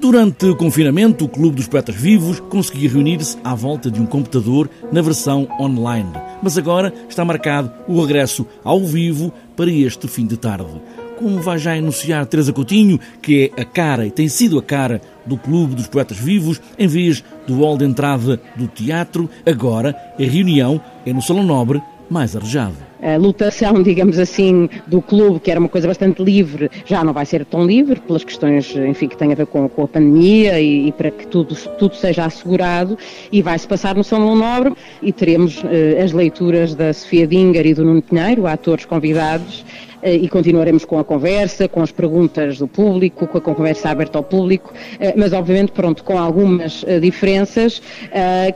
Durante o confinamento, o Clube dos Poetas Vivos conseguia reunir-se à volta de um computador na versão online. Mas agora está marcado o regresso ao vivo para este fim de tarde. Como vai já anunciar Teresa Coutinho, que é a cara e tem sido a cara do Clube dos Poetas Vivos, em vez do hall de entrada do teatro, agora a reunião é no Salão Nobre, mais arejado a lutação, digamos assim, do clube, que era uma coisa bastante livre, já não vai ser tão livre, pelas questões, enfim, que têm a ver com, com a pandemia e, e, para que tudo, tudo seja assegurado, e vai-se passar no São Nobre e teremos eh, as leituras da Sofia Dinger e do Nuno Pinheiro, atores convidados, eh, e continuaremos com a conversa, com as perguntas do público, com a conversa aberta ao público, eh, mas obviamente, pronto, com algumas eh, diferenças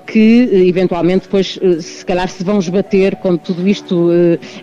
que eventualmente depois se calhar se vão esbater quando tudo isto,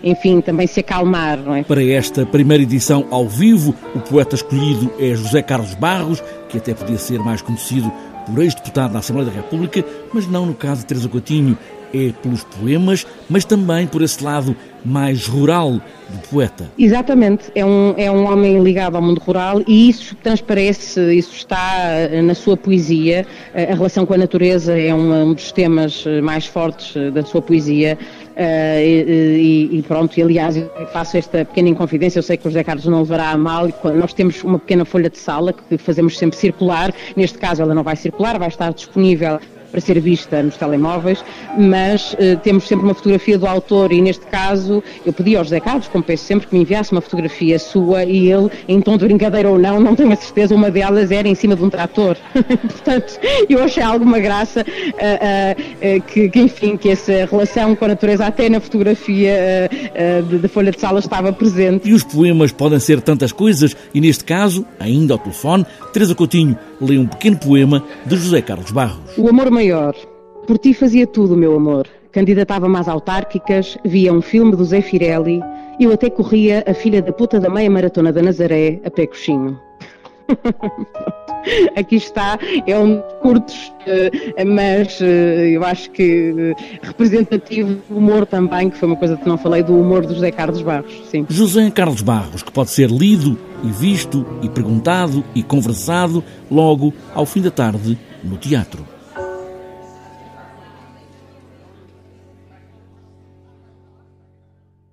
enfim, também se acalmar, não é? Para esta primeira edição ao vivo, o poeta escolhido é José Carlos Barros, que até podia ser mais conhecido por ex-deputado da Assembleia da República, mas não no caso de Teresa Coutinho, é pelos poemas, mas também por esse lado mais rural do poeta. Exatamente, é um, é um homem ligado ao mundo rural e isso transparece, isso está eh, na sua poesia. A relação com a natureza é um dos temas eh, mais fortes eh, da sua poesia. E, e, pronto, e aliás, faço esta pequena inconfidência. Eu sei que o José Carlos não levará a mal. Nós temos uma pequena folha de sala que fazemos sempre circular. Neste caso, ela não vai circular, vai estar disponível para ser vista nos telemóveis, mas uh, temos sempre uma fotografia do autor e neste caso eu pedi ao José Carlos, como peço sempre, que me enviasse uma fotografia sua e ele, em tom de brincadeira ou não, não tenho a certeza, uma delas era em cima de um trator. Portanto, eu achei alguma graça uh, uh, que, que, enfim, que essa relação com a natureza até na fotografia da Folha de Sala estava presente. E os poemas podem ser tantas coisas e neste caso, ainda ao telefone, Teresa Coutinho lê um pequeno poema de José Carlos Barros. O amor maior. Por ti fazia tudo, meu amor. Candidatava-me às autárquicas, via um filme do Zé Firelli, eu até corria a filha da puta da meia maratona da Nazaré a pé coxinho. Aqui está, é um curtos, eh, mas eh, eu acho que eh, representativo humor também, que foi uma coisa que não falei, do humor do José Carlos Barros. Sim. José Carlos Barros, que pode ser lido e visto e perguntado e conversado logo ao fim da tarde no teatro.